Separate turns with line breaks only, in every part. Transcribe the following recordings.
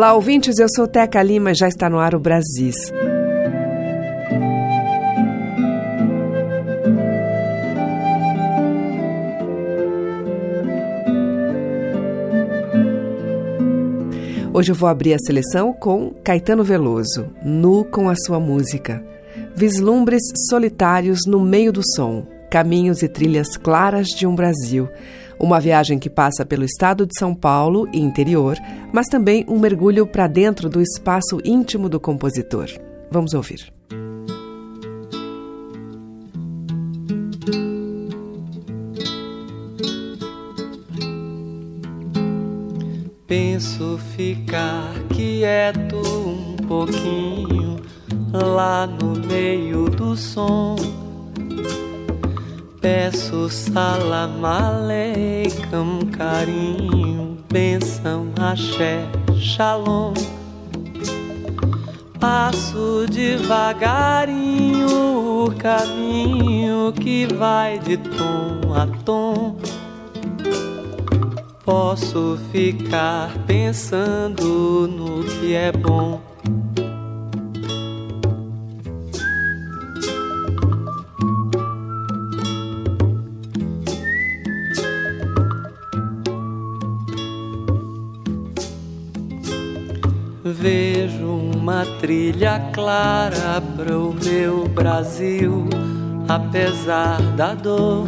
Olá, ouvintes, eu sou Teca Lima, já está no ar o Brasis. Hoje eu vou abrir a seleção com Caetano Veloso, nu com a sua música. Vislumbres solitários no meio do som, caminhos e trilhas claras de um Brasil. Uma viagem que passa pelo estado de São Paulo e interior, mas também um mergulho para dentro do espaço íntimo do compositor. Vamos ouvir.
Penso ficar quieto um pouquinho lá no meio do som. Peço salam aleikum, carinho, benção, axé, shalom. Passo devagarinho o caminho que vai de tom a tom. Posso ficar pensando no que é bom. Trilha clara para o meu Brasil, apesar da dor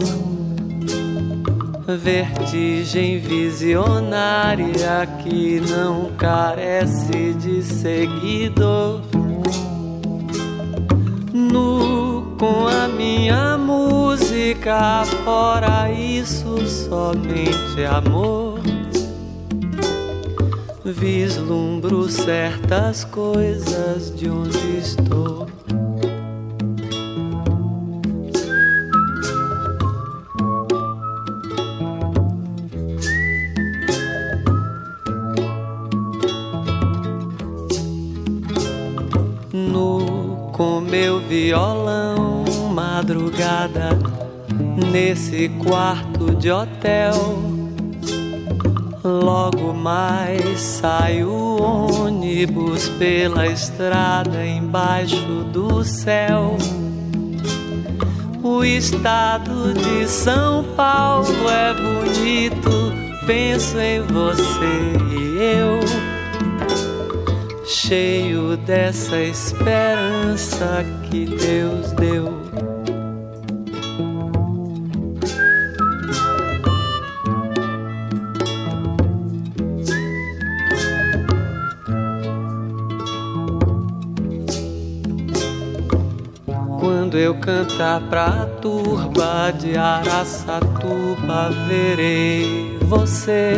vertigem visionária que não carece de seguidor. Nu com a minha música, fora isso, somente amor. Vislumbro certas coisas de onde estou. meu violão, madrugada nesse quarto de hotel. Logo mais sai o ônibus pela estrada embaixo do céu. O estado de São Paulo é bonito, penso em você e eu cheio dessa esperança que Deus deu. Quando eu cantar pra turba de Araçatuba, verei você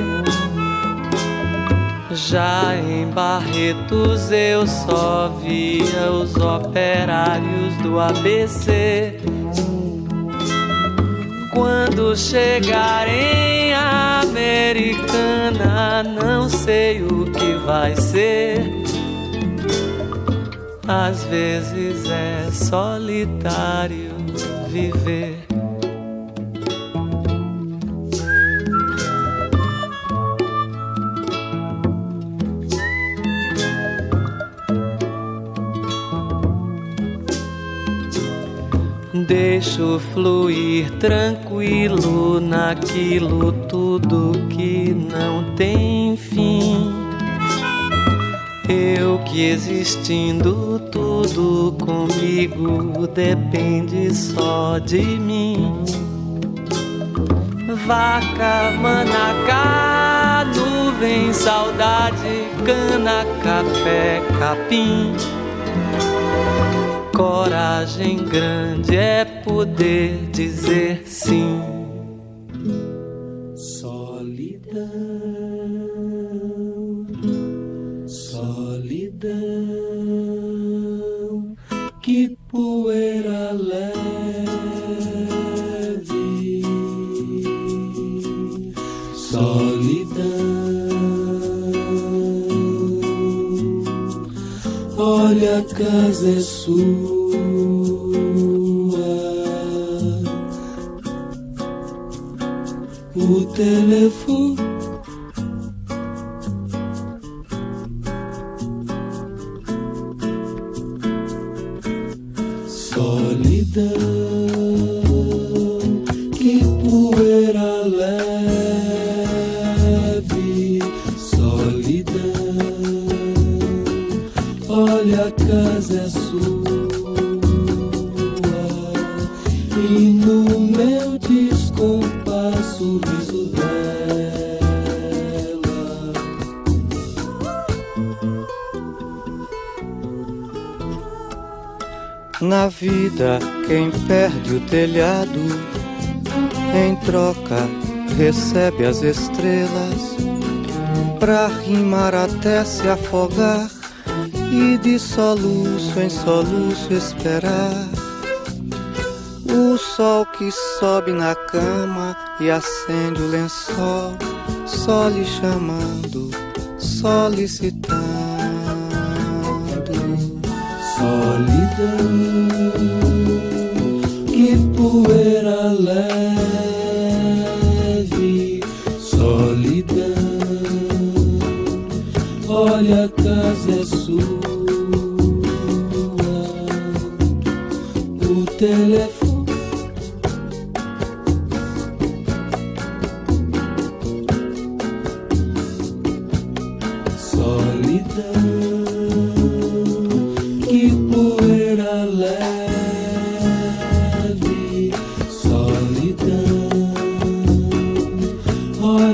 já em Barretos eu só via os operários do ABC. Quando chegar em Americana, não sei o que vai ser. Às vezes é solitário viver. Deixo fluir tranquilo naquilo tudo que não tem fim. Eu que existindo tudo comigo depende só de mim. Vaca, manacá, nuvem, saudade, cana, café, capim. Coragem grande é poder dizer sim.
Poeira leve, solidão. Olha, a casa é sua. O telefone
o telhado, em troca recebe as estrelas, pra rimar até se afogar e de soluço em soluço esperar. O sol que sobe na cama e acende o lençol, só lhe chamando, solicitando
solidão,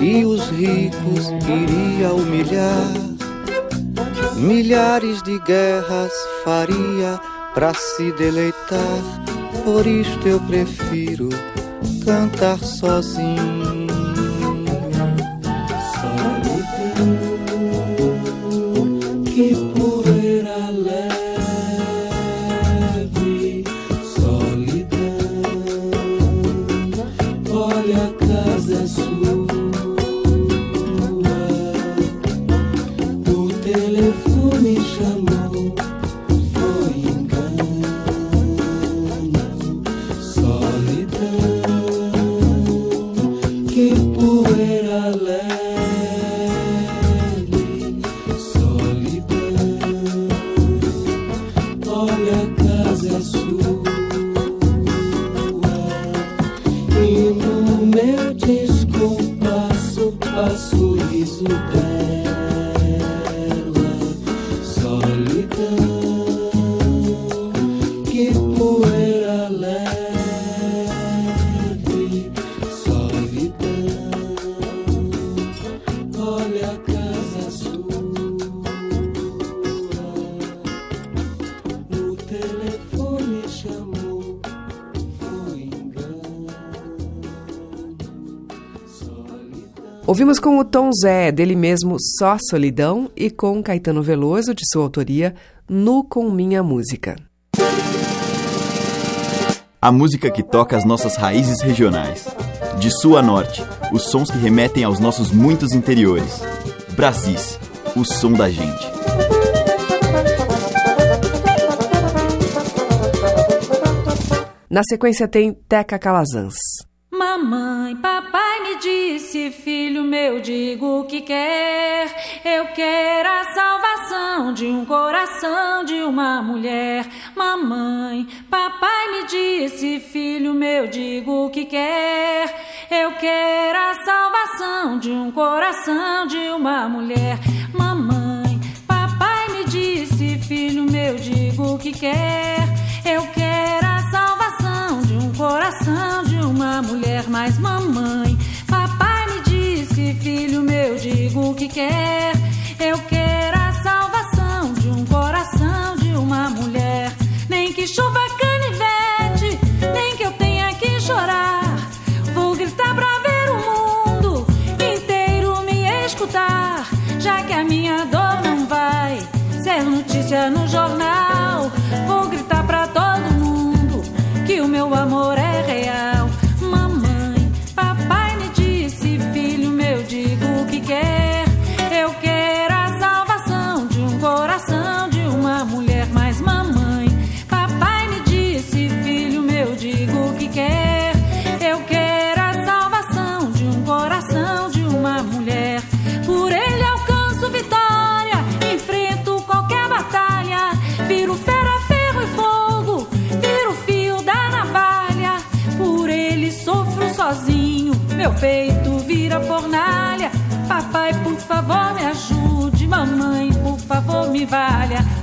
e os ricos iria humilhar. Milhares de guerras faria para se deleitar, por isto eu prefiro cantar sozinho.
Ouvimos com o Tom Zé, dele mesmo Só Solidão, e com Caetano Veloso, de sua autoria, Nu com Minha Música.
A música que toca as nossas raízes regionais. De sul a norte, os sons que remetem aos nossos muitos interiores. Brasis, o som da gente.
Na sequência tem Teca Calazans.
Mamãe, papai me disse, filho meu, digo o que quer. Eu quero a salvação de um coração de uma mulher. Mamãe, papai me disse, filho meu, digo o que quer. Eu quero a salvação de um coração de uma mulher. Mamãe, papai me disse, filho meu, digo o que quer. Eu quero coração de uma mulher mais mamãe. Papai me disse, filho meu, digo o que quer. Eu quero a salvação de um coração de uma mulher. Nem que chova canivete, nem que eu tenha que chorar. Vou gritar pra ver o mundo inteiro me escutar. Já que a minha dor não vai ser notícia no jornal. o meu amor é real. valha.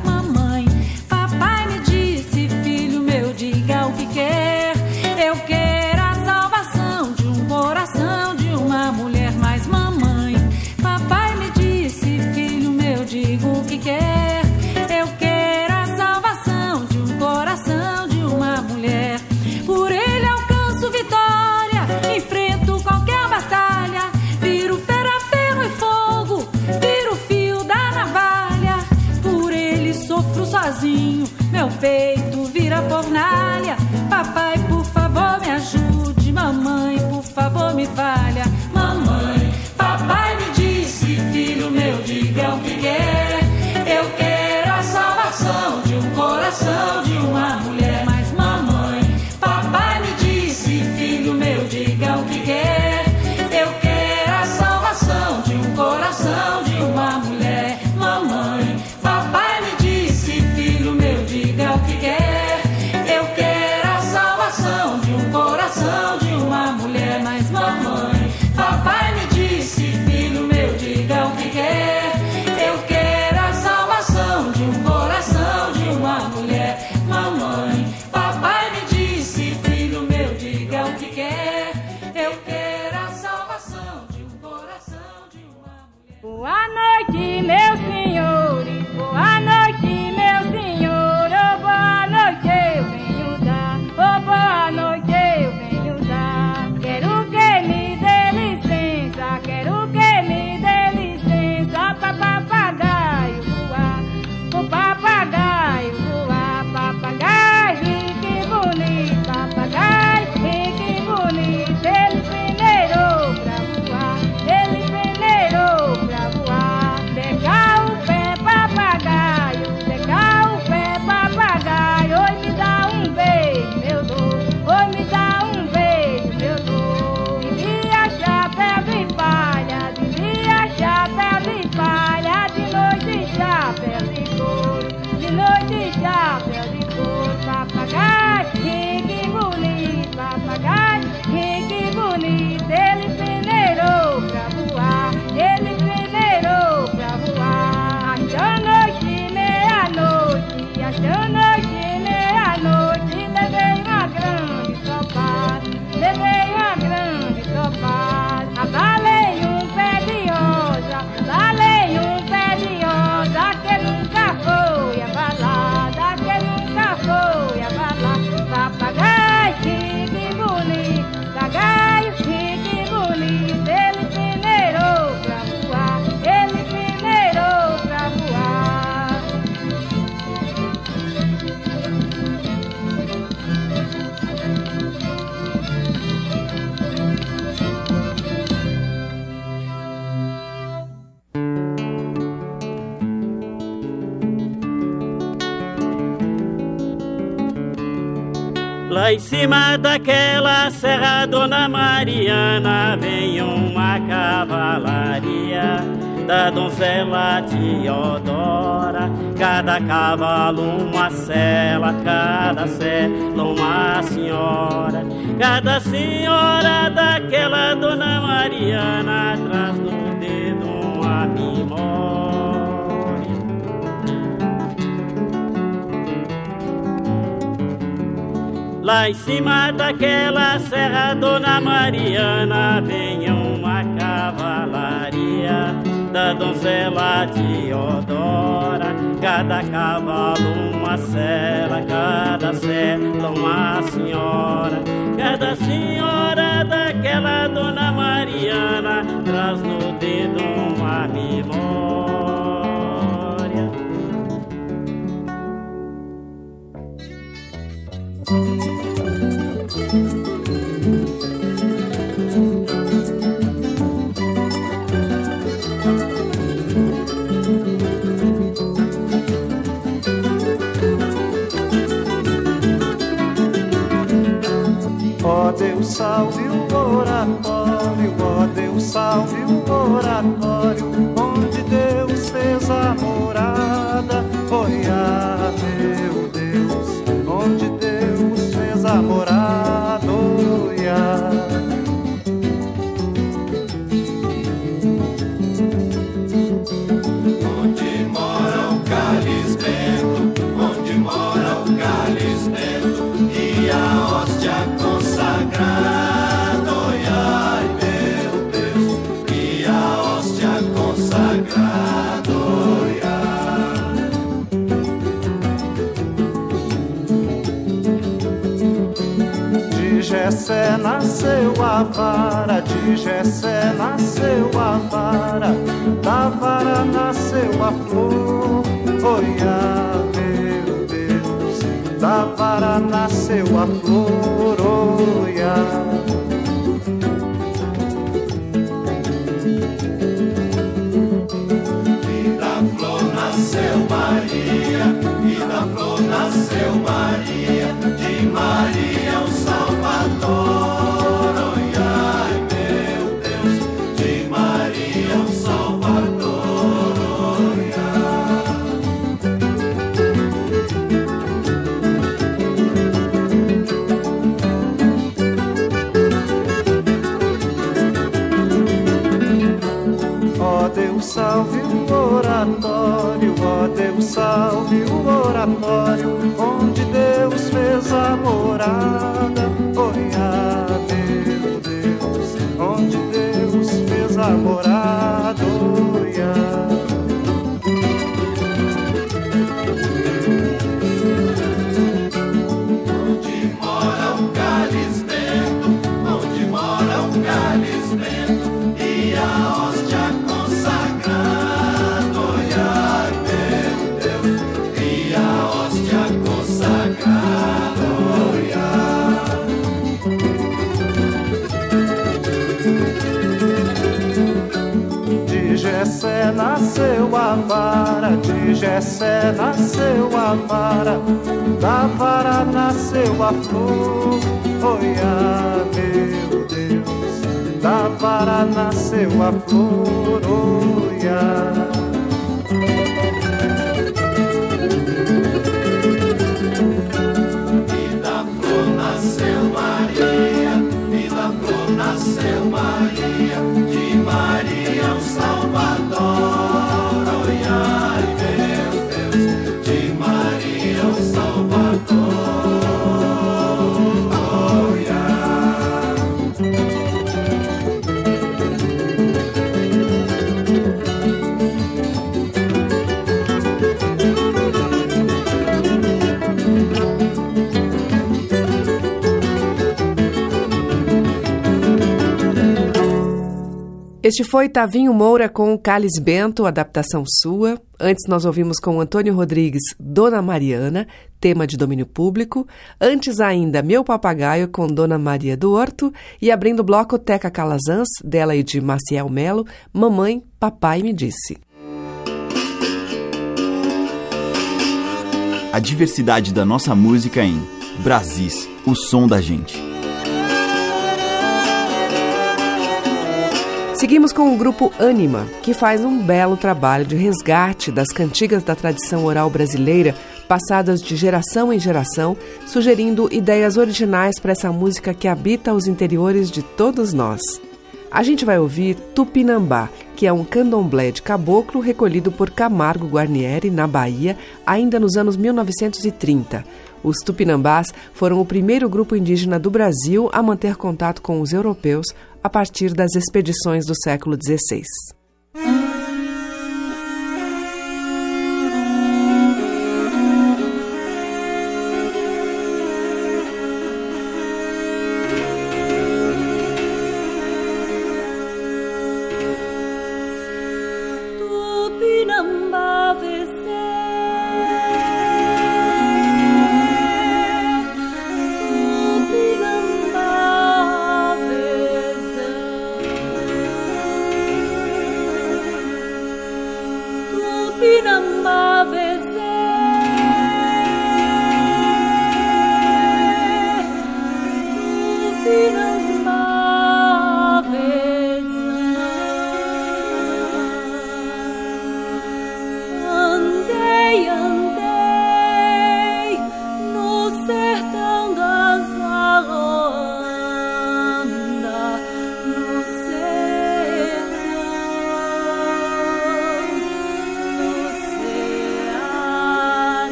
em cima daquela serra, Dona Mariana, vem uma cavalaria da donzela Teodora. Cada cavalo uma cela, cada cela uma senhora. Cada senhora daquela Dona Mariana traz. Lá em cima daquela serra, Dona Mariana, vem uma cavalaria da donzela Teodora. Cada cavalo uma cela, cada cela uma senhora. Cada senhora daquela Dona Mariana traz no dedo uma memória.
Ó Deus, salve o oratório, ó Deus, salve o oratório, de Jessé nasceu a vara, da vara nasceu a flor. Oi, ah, meu Deus, da vara nasceu a flor. Oi, ah.
E da flor nasceu Maria, e da flor nasceu Maria, de Maria o o
oratório, onde Deus fez a morada. Oi, ah, meu Deus, onde Deus fez a morada. De Jessé nasceu a vara, da vara nasceu a flor. Oi, ah, meu Deus, da vara nasceu a flor. Oi, ah.
Nasceu Maria, e da flor nasceu Maria,
Este foi Tavinho Moura com Cálice Bento, adaptação sua. Antes nós ouvimos com Antônio Rodrigues Dona Mariana, tema de domínio público. Antes ainda Meu Papagaio com Dona Maria do Horto. E abrindo o bloco Teca Calazans, dela e de Maciel Melo, Mamãe, Papai me disse.
A diversidade da nossa música em Brasis, o som da gente.
Seguimos com o grupo Anima, que faz um belo trabalho de resgate das cantigas da tradição oral brasileira, passadas de geração em geração, sugerindo ideias originais para essa música que habita os interiores de todos nós. A gente vai ouvir Tupinambá, que é um candomblé de caboclo recolhido por Camargo Guarnieri, na Bahia, ainda nos anos 1930. Os tupinambás foram o primeiro grupo indígena do Brasil a manter contato com os europeus a partir das expedições do século XVI.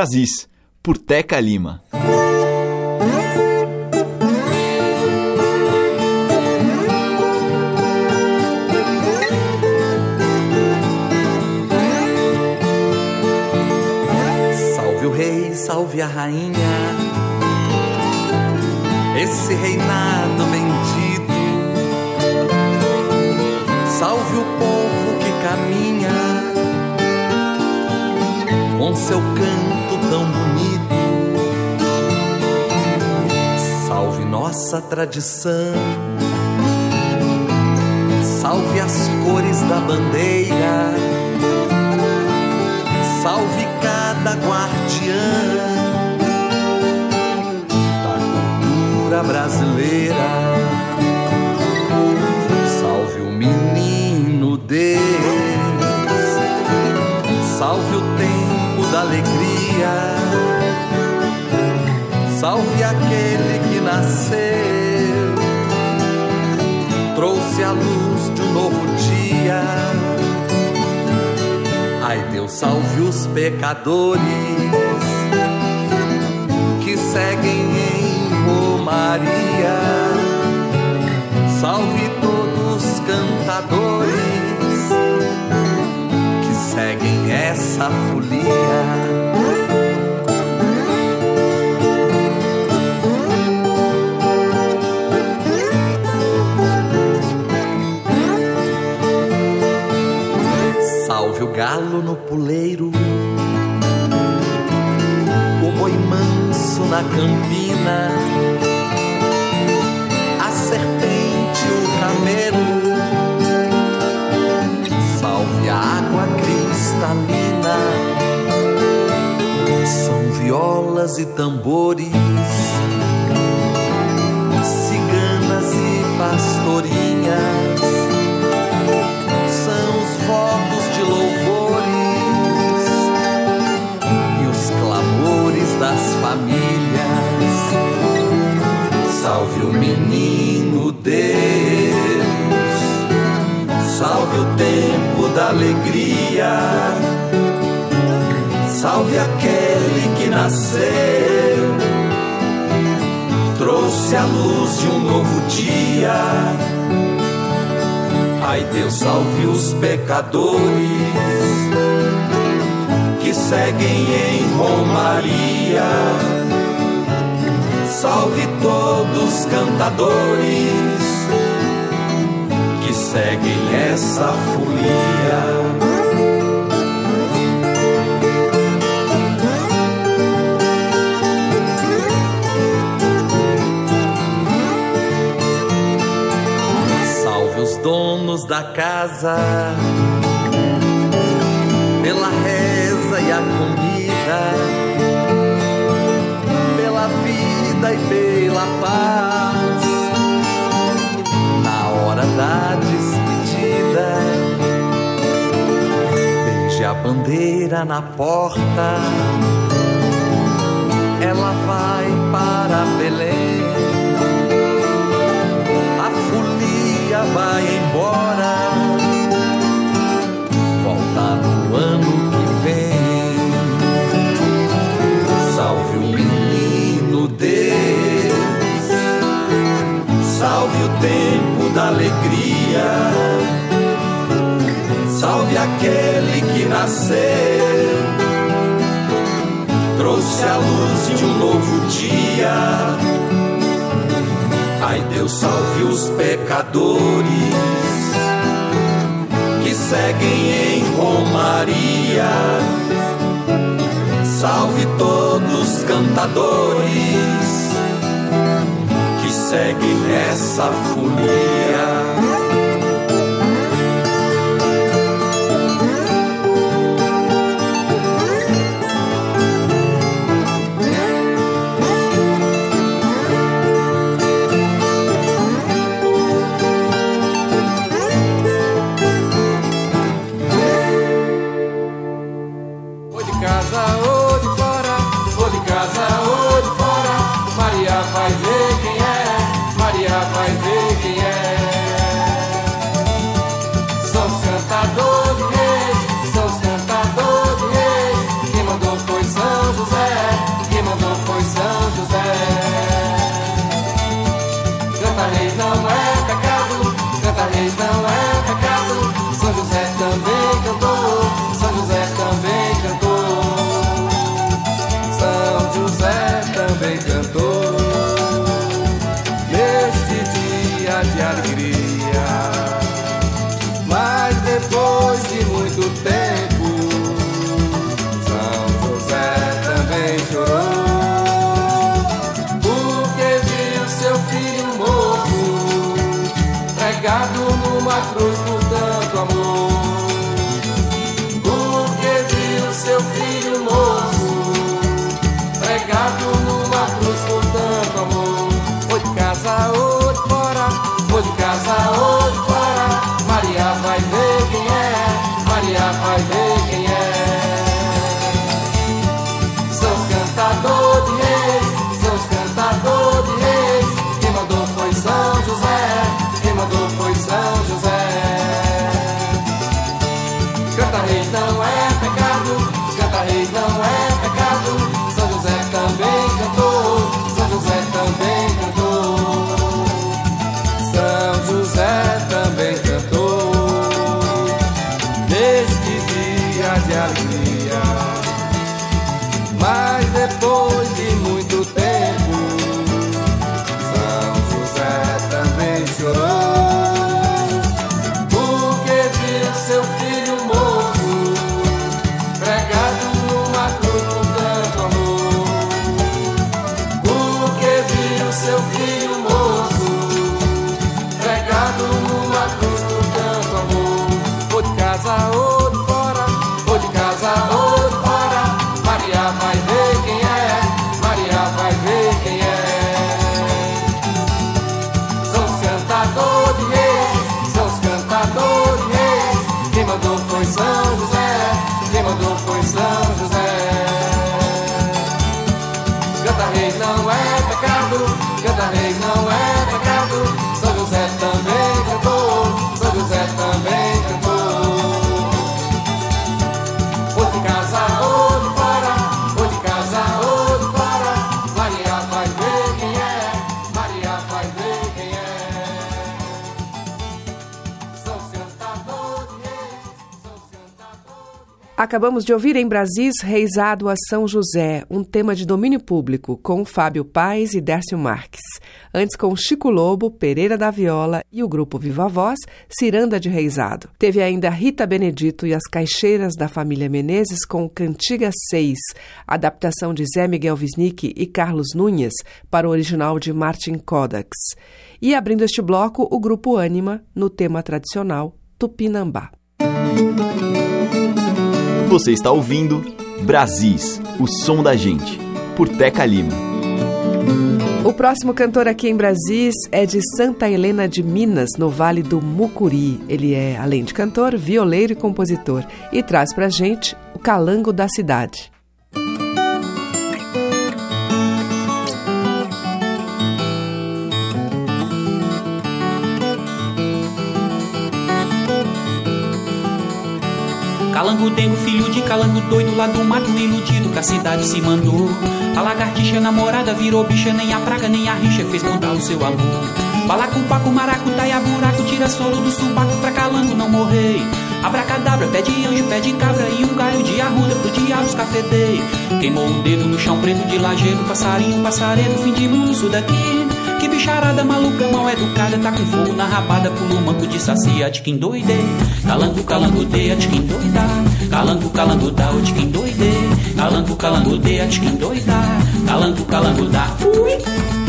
Brasis, por Teca Lima.
Salve o rei, salve a rainha, esse reinado bendito. Salve o povo que caminha com seu canto tão bonito. Salve nossa tradição, salve as cores da bandeira, salve cada guardiã da cultura brasileira. Aquele que nasceu, trouxe a luz de um novo dia. Ai, Deus salve os pecadores que seguem em Romaria. Salve todos os cantadores que seguem essa folia. Galo no puleiro, o boi manso na campina, a serpente, o camelo. Salve a água cristalina, são violas e tambores, ciganas e pastorinhas das famílias. Salve o menino Deus, salve o tempo da alegria, salve aquele que nasceu, trouxe a luz de um novo dia. Ai Deus salve os pecadores que seguem em Romaria. Salve todos os cantadores que seguem essa folia. Salve os donos da casa pela a comida, pela vida e pela paz. Na hora da despedida, beije a bandeira na porta. Ela vai para Belém. A folia vai embora. Volta no ano tempo da alegria. Salve aquele que nasceu. Trouxe a luz de um novo dia. Ai, Deus salve os pecadores que seguem em Romaria. Salve todos os cantadores que seguem nessa folia.
Seu filho
Acabamos de ouvir em Brasis Reisado a São José, um tema de domínio público, com Fábio Paes e Dércio Marques. Antes com Chico Lobo, Pereira da Viola e o grupo Viva Voz, Ciranda de Reisado. Teve ainda Rita Benedito e as Caixeiras da família Menezes com Cantiga 6, adaptação de Zé Miguel Wisnik e Carlos Nunes para o original de Martin Kodax. E abrindo este bloco, o grupo Ânima, no tema tradicional Tupinambá.
Você está ouvindo Brasis, o som da gente, por Teca Lima.
O próximo cantor aqui em Brasis é de Santa Helena de Minas, no Vale do Mucuri. Ele é, além de cantor, violeiro e compositor e traz pra gente o Calango da Cidade.
Calango dengo, filho de calango doido Lá do mato iludido que a cidade se mandou. A lagartixa namorada virou bicha Nem a praga nem a rixa fez mudar o seu amor. Balacupaco, maracutaia, buraco Tira solo do subaco pra calango não morrer. Abracadabra, pé de anjo, pé de cabra E um galho de arruda pro diabos cafeteiro Queimou o dedo no chão preto de lajeiro Passarinho, passaredo, fim de mundo, isso daqui que bicharada maluca, mal educada, tá com fogo na rabada, pula manco de sacia, de quem doide. Calango, calango, deia, de quem doida. Calango, calango, dá, de quem doide. Calango, calango, deia, de quem doida. Calango, calango, dá. Fui.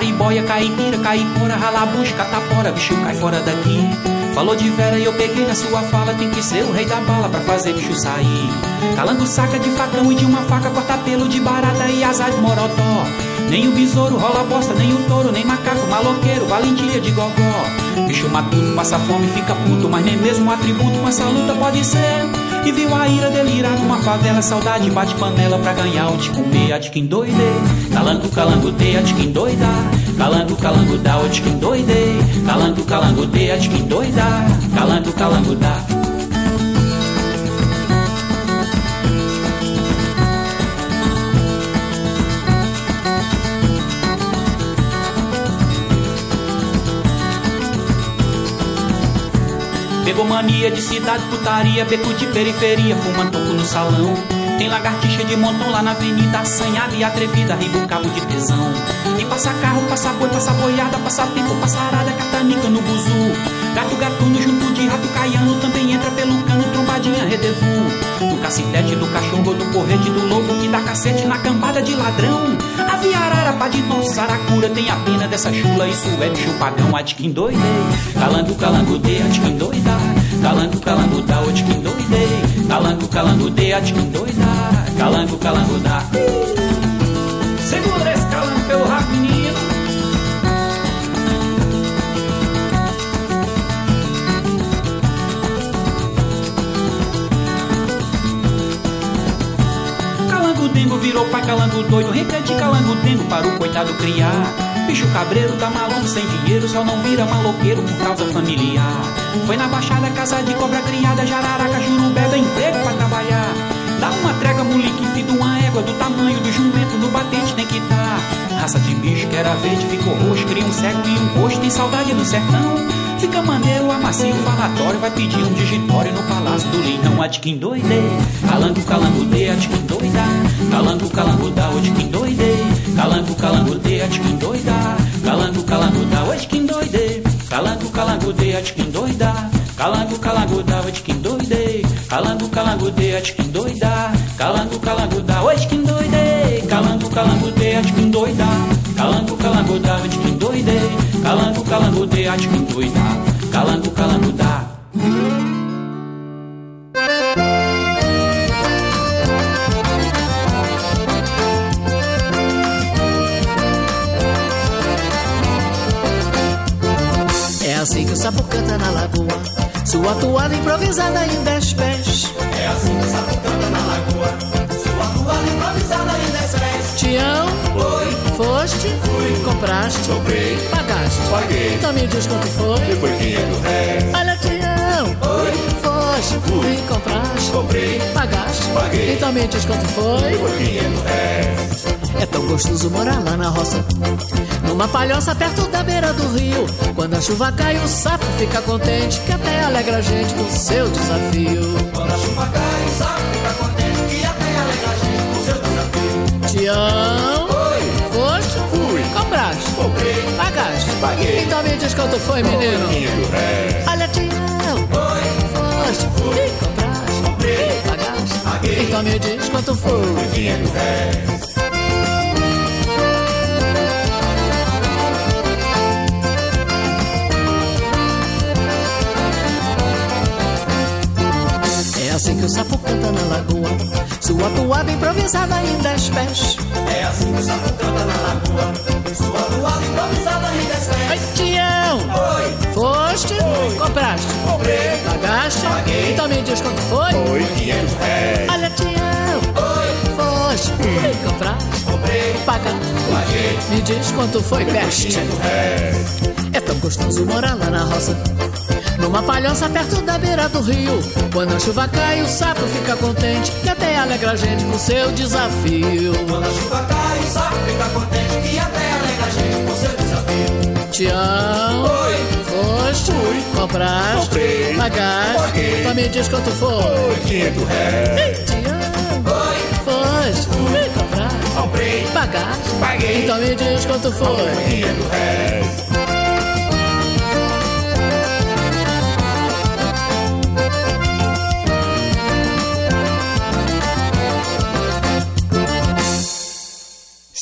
Araribóia, caipira, caipora, ralabucha, catapora, bicho cai fora daqui. Falou de Vera e eu peguei na sua fala, tem que ser o rei da bala pra fazer bicho sair. Calango saca de facão e de uma faca, corta pelo de barata e azar de morotó. Nem o besouro rola bosta, nem o touro, nem macaco, maloqueiro, valentia de gogó. Bicho matuto, passa fome, fica puto, mas nem mesmo um atributo com essa luta pode ser. E viu a ira delirar numa favela, saudade bate panela pra ganhar o de comer, a de quem doide. Calango, calango, de, a de quem doida. Calango, calango, dá, o de quem doide. Calango, calango, a de quem doida. Calango, calango, dá. Pegou mania de cidade, putaria, beco de periferia, fuma toco no salão. Tem lagartixa de montão lá na avenida, assanhada e atrevida, riba o cabo de tesão. E passa carro, passa boi, passa boiada, passa tempo, passa arada, catanica no buzu. Gato gatuno junto de rato caiano, também entra pelo cano, trombadinha redevu. No cacetete do cachorro, do porrete do lobo, que dá cacete na cambada de ladrão. A viarara, pá de nossa saracura, tem a pena dessa chula, isso é bicho pagão, a tiquim doidei. Calango, calango, de, a tiquim doida. Calango, calango, da, o tiquim doidei. Calango, calango, de, a tiquim doida. Calango, calango, da. Calango dengo virou pra calango doido, repete calango dengo para o coitado criar. Bicho cabreiro tá maluco sem dinheiro, só não vira maloqueiro por causa familiar. Foi na baixada, casa de cobra criada, jararaca, jurubé, dá emprego pra trabalhar. Dá uma trégua, moleque, filho uma égua do tamanho do jumento, no batente tem que tá. Raça de bicho que era verde, ficou roxo, cria um cego e um rosto, tem saudade no sertão. Fica maneiro, amacio, falatório, vai pedir um digitório no palácio do Linão, a tiquim doide. Calango, calango, de, a tiquim doida. Calango, calango, da, o tiquim doide. Calango, calango, de, a tiquim doida. Calango, calango, da, o tiquim doide. Calango, calango, de, a tiquim doida. Calango, calango, da, o tiquim doide. Calango, calango, de, a tiquim doida. Calango, calango, o tiquim doide. Calango, calango, de, a tiquim doida. Calango, calango, da, o tiquim doide. Calango, calango, de, a tiquim doida. Calango, calango, da.
É assim que o sapo canta na lagoa. Sua toada improvisada em dez pés.
É assim que o sapo canta na lagoa. Sua toada improvisada em dez pés.
Tião,
Oi,
foste,
Fui.
compraste,
comprei,
pagaste.
paguei.
Então me diz quanto foi.
E foi 500 réis.
Olha, Tião,
Oi,
foste,
Fui.
compraste,
comprei,
pagaste.
Paguei.
Então me diz quanto foi.
e foi 500 réis.
É tão gostoso morar lá na roça. Numa palhoça perto da beira do rio. Quando a chuva cai, o sapo fica contente. Que até alegra a gente com seu desafio.
Quando a chuva cai, o sapo fica contente
Tião,
Oi,
foste,
Fui.
compraste,
comprei,
pagaste.
Paguei.
Então me diz quanto foi, menino.
500 réis.
Olha, Tião,
Oi,
foste,
Fui.
compraste,
comprei,
pagaste.
Paguei.
Então me diz quanto foi.
500 réis.
É assim que o sapo canta na lagoa. Sua toada improvisada em dez pés.
É assim que o sapo canta na lagoa. Sua toada improvisada dez
Oi,
pés.
Tião,
Oi,
foste, compraste,
comprei,
pagaste.
Paguei.
Então me diz quanto foi.
foi 500 réis.
Olha, Tião,
Oi,
foste, compraste,
comprei,
pagaste.
paguei.
Me diz quanto foi, peste.
500 réis.
É tão gostoso morar lá na roça. Numa palhoça perto da beira do rio. Quando a chuva cai, o sapo fica contente. Que até alegra a gente com seu desafio.
Quando a chuva cai, o sapo fica contente que até alegra a gente com seu desafio.
Tião,
Oi,
foste,
Fui.
compraste,
Comprei.
pagaste.
Paguei.
Então me diz quanto foi.
foi 500 réis.
Tião,
Oi,
foste, compraste,
comprei,
pagaste.
paguei.
Então me diz quanto foi.
500 réis.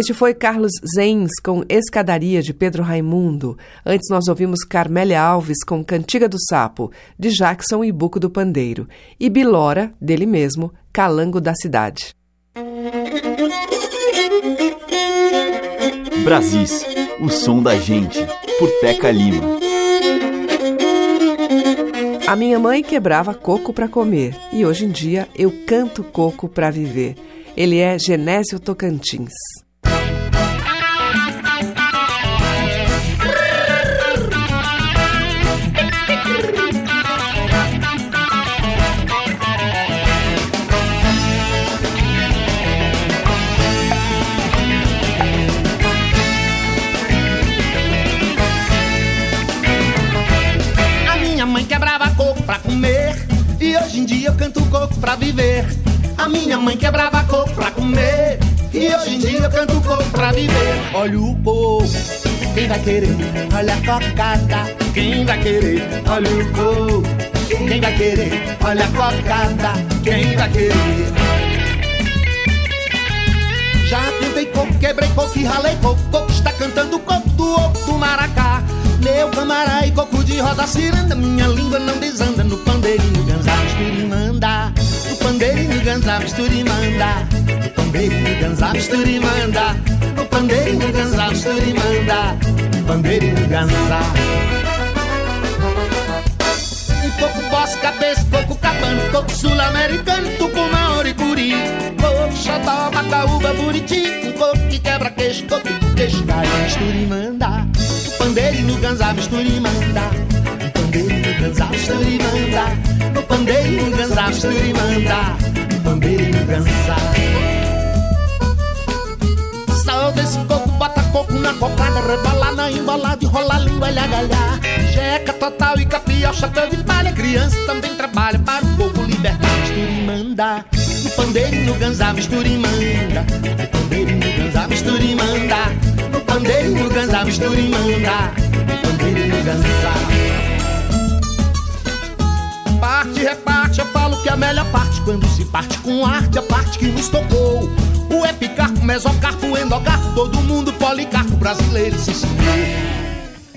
Este foi Carlos Zenz com Escadaria de Pedro Raimundo. Antes nós ouvimos Carmélia Alves com Cantiga do Sapo, de Jackson e Buco do Pandeiro. E Bilora, dele mesmo, Calango da Cidade.
Brasis, o som da gente, por Teca Lima.
A minha mãe quebrava coco para comer e hoje em dia eu canto coco para viver. Ele é Genésio Tocantins.
Pra viver. A minha mãe quebrava coco pra comer. E hoje em dia eu canto coco pra viver. Olha o coco, quem vai querer? Olha a cocada, quem vai querer? Olha o coco, quem vai querer? Olha a cocada, quem vai querer? Já cantei coco, quebrei coco e ralei coco. Coco está cantando coco do oco do maracá. Meu camará e coco de roda ciranda Minha língua não desanda no pandeirinho e manda No pandeirinho ganzá, mistura e manda. No pandeirinho ganzá, mistura e manda. No pandeirinho ganzá, mistura e manda. No pandeirinho ganzá coco boss, cabeça, coco cabano, coco sul-americano, tucumã, oricuri, coco xodó, macaúba, buriti, um coco que quebra queixo, coco que queixo, cai, mistura e manda pandeiro no ganzá mistura e manda. No pandeiro no ganzá mistura e manda. No pandeiro no mistura e manda. No pandeiro no ganzá. Sal desse coco, bota coco na cocada, rebolar na embolada, enrolar a língua e agalhar. Jeca total e capial, chapéu de palha, criança também trabalha para o coco libertar. Mistura e manda. No pandeiro no ganzá mistura e manda. No pandeiro no ganzá mistura e manda pandeirinho ganza, mistura e manda. Pandeirinho ganza. Parte, reparte, eu falo que a melhor parte. Quando se parte com arte, a parte que nos tocou. O epicarpo, mesocarpo, endocarpo, todo mundo policarpo brasileiro se seguiu.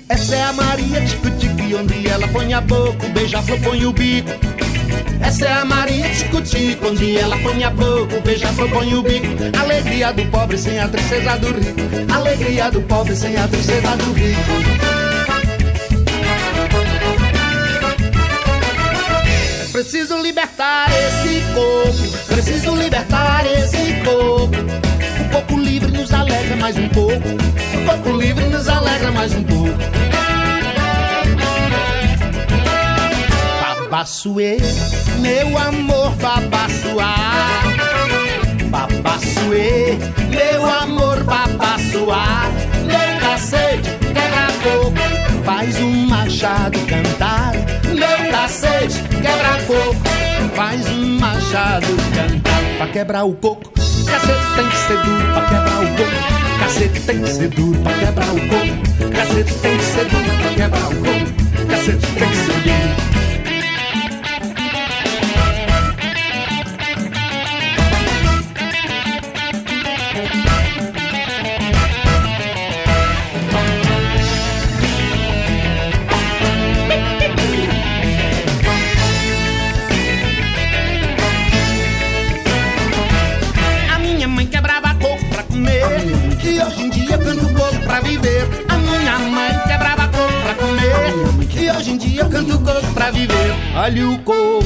Essa é a Maria Tico-Tique, onde ela põe a boca, o beija-flor põe o bico. Essa é a Maria Tico-Tico, onde ela põe a boca, o beija-flor põe o bico. Alegria do pobre sem a tristeza do rico. Alegria do pobre sem a tristeza do rico. Preciso libertar esse corpo, preciso libertar esse corpo. Um pouco livre nos alegra mais um pouco, um pouco livre nos alegra mais um pouco. Babassuê, meu amor, babassuá. Babassuê, meu amor, babassuá. Meu cacete, quebra coco, faz um machado cantar. Meu cacete, quebra coco, faz um machado cantar. Pra quebrar o coco, cacete tem que ser duro pra quebrar o coco. Cacete tem que ser duro pra quebrar o coco. Cacete tem que ser duro pra quebrar o coco. Cacete tem que ser duro. Olha o coco.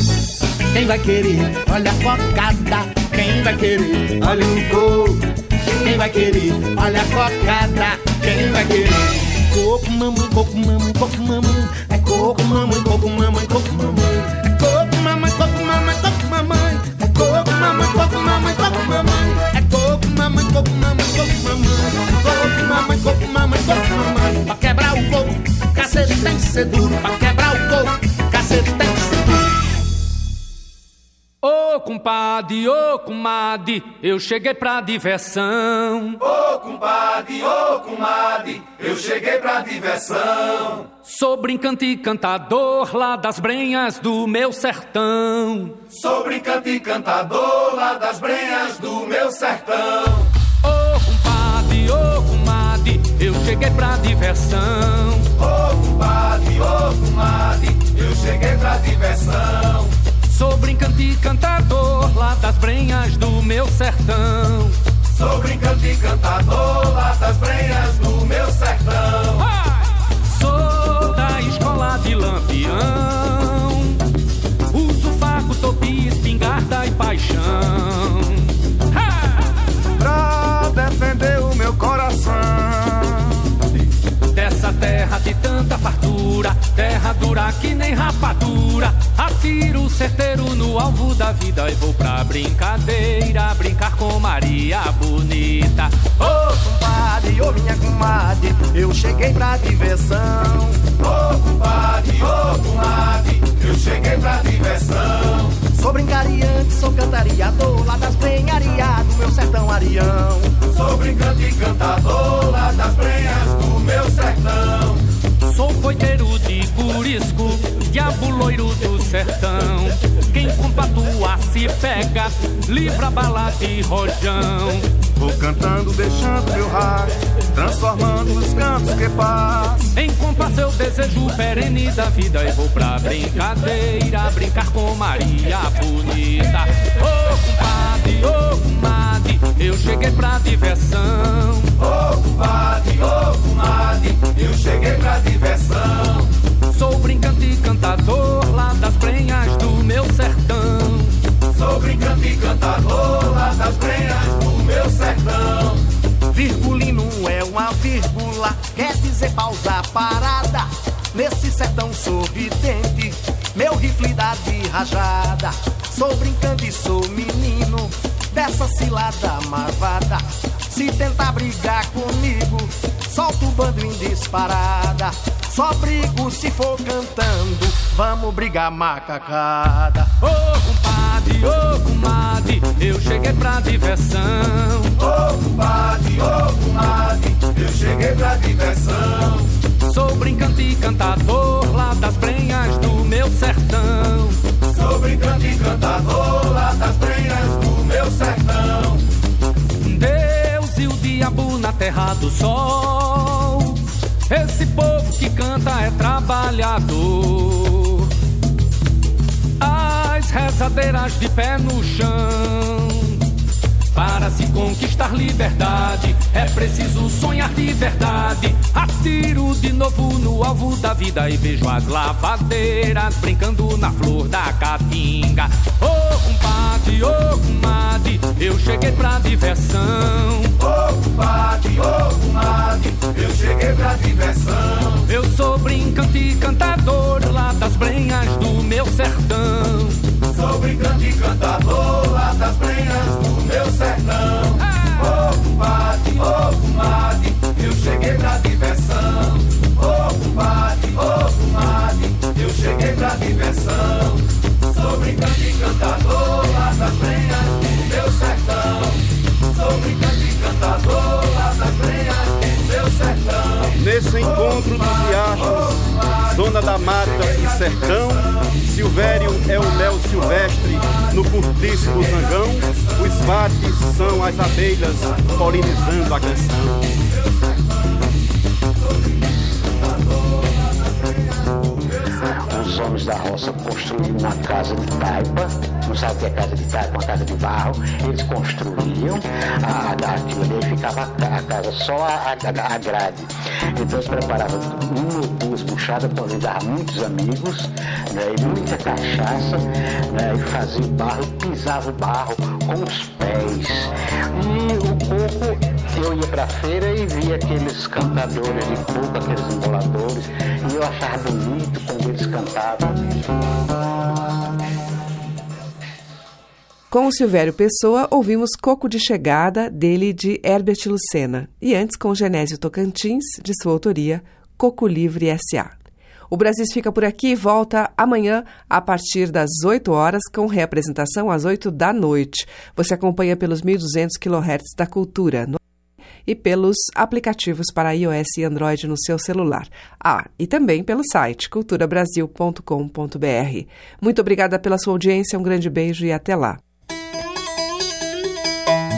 Quem vai querer? Olha a cocada. Quem vai querer? Olha o coco. Quem vai querer? Olha a cocada. Quem vai querer? Coco, mamãe, coco, mamãe, coco, mamãe. É coco, mamãe, coco, mamãe, coco, mamãe. É coco, mamãe, coco, mamãe, coco, mamãe. É coco, mamãe, coco, mamãe, coco, mamãe. É coco, mamãe, coco, mamãe, coco, mamãe. Coco, mamãe, coco, mamãe, coco, mamãe. Pra quebrar o coco, cacete tem que ser duro. Pra quebrar o coco,
Ô compadre, ô comadre, eu cheguei pra diversão.
Ô compadre, ô comadre, eu cheguei pra diversão.
Sou brincante e cantador lá das brenhas do meu sertão.
Sou brincante e cantador lá das brenhas do meu sertão.
Ô compadre cheguei pra diversão.
Ô compadre, ô comadre, eu cheguei pra diversão.
Sou brincante e cantador lá das brenhas do meu sertão.
Sou brincante e cantador lá das brenhas do meu sertão.
Sou da escola de lampião. Uso faco, topi, espingarda e paixão. Terra dura que nem rapadura. Atiro certeiro no alvo da vida e vou pra brincadeira, brincar com Maria Bonita.
Ô oh, compadre, ô oh, minha comadre, eu cheguei pra diversão.
Ô oh, compadre, ô comadre, eu cheguei pra diversão.
Sou brincariante, sou cantariador, lá das brenharias do meu sertão arião.
Sou brincante e cantador, lá das brenhas do meu sertão.
Sou coiteiro de curisco, diabo loiro do sertão. Quem com patua se pega, livra bala de rojão.
Vou cantando, deixando meu raio, transformando os cantos que passam.
Encontrar seu desejo perene da vida e vou pra brincadeira, brincar com Maria Bonita. Ô oh, compadre, ô oh, comadre, eu cheguei pra diversão.
Ô oh, compadre, ô comadre, eu cheguei pra diversão.
Sou brincante e cantador lá das brenhas do meu sertão.
Sou brincante e cantador lá das brenhas do meu sertão.
Virgulino é uma vírgula, quer dizer pausa parada. Nesse sertão sorridente, meu rifle dá de rajada. Sou brincante e sou dessa cilada marvada. Se tentar brigar comigo, solto o bando em disparada. Só brigo se for cantando, vamos brigar macacada.
Ô oh, compadre, ô oh, comadre, eu cheguei pra diversão.
Ô oh, compadre, ô comadre, eu cheguei pra diversão.
Sou brincante e cantador lá das brenhas do meu sertão.
Sou brincante e cantador lá das brenhas
terra do sol. Esse povo que canta é trabalhador. As rezadeiras de pé no chão. Para se conquistar liberdade, é preciso sonhar de verdade. Atiro de novo no alvo da vida e vejo as lavadeiras brincando na flor da caatinga. Ô oh, compadre, ô oh, comadre, eu cheguei pra diversão.
Ô oh, compadre, ô comadre, eu cheguei pra diversão.
Eu sou brincante e cantador lá das brenhas do meu sertão.
Sou brincante e cantador lá das brenhas do meu sertão. Ô compadre, ô oh, comadre, eu cheguei pra diversão. Ô compadre, ô oh, comadre, eu cheguei pra diversão. Sou brincante e cantador lá das brenhas do meu sertão. Sou brincante e cantador lá das brenhas do meu sertão.
Nesse encontro dos riachos, zona da mata e sertão, Silvério é o mel silvestre, no curtiço do zangão, os vates são as abelhas polinizando a canção.
Os homens da roça construíram uma casa de taipa, não sabe o que é casa de taipa, uma casa de barro, eles construíam. A, a, aquilo ali ficava a, a, casa só a, a, grade. Então eles preparavam uma duas buchadas, convidavam muitos amigos, né, e muita cachaça, né, e fazia o barro, pisava o barro com os pés. E o coco, eu ia pra feira e via aqueles cantadores de coco, aqueles emboladores, e eu achava bonito quando eles cantavam.
Com o Silvério Pessoa, ouvimos Coco de Chegada, dele de Herbert Lucena. E antes, com Genésio Tocantins, de sua autoria, Coco Livre S.A. O Brasis fica por aqui e volta amanhã a partir das 8 horas com reapresentação às 8 da noite. Você acompanha pelos 1.200 kHz da Cultura no e pelos aplicativos para iOS e Android no seu celular. Ah, e também pelo site culturabrasil.com.br. Muito obrigada pela sua audiência, um grande beijo e até lá.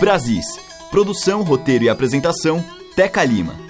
Brasis. Produção, roteiro e apresentação, Teca Lima.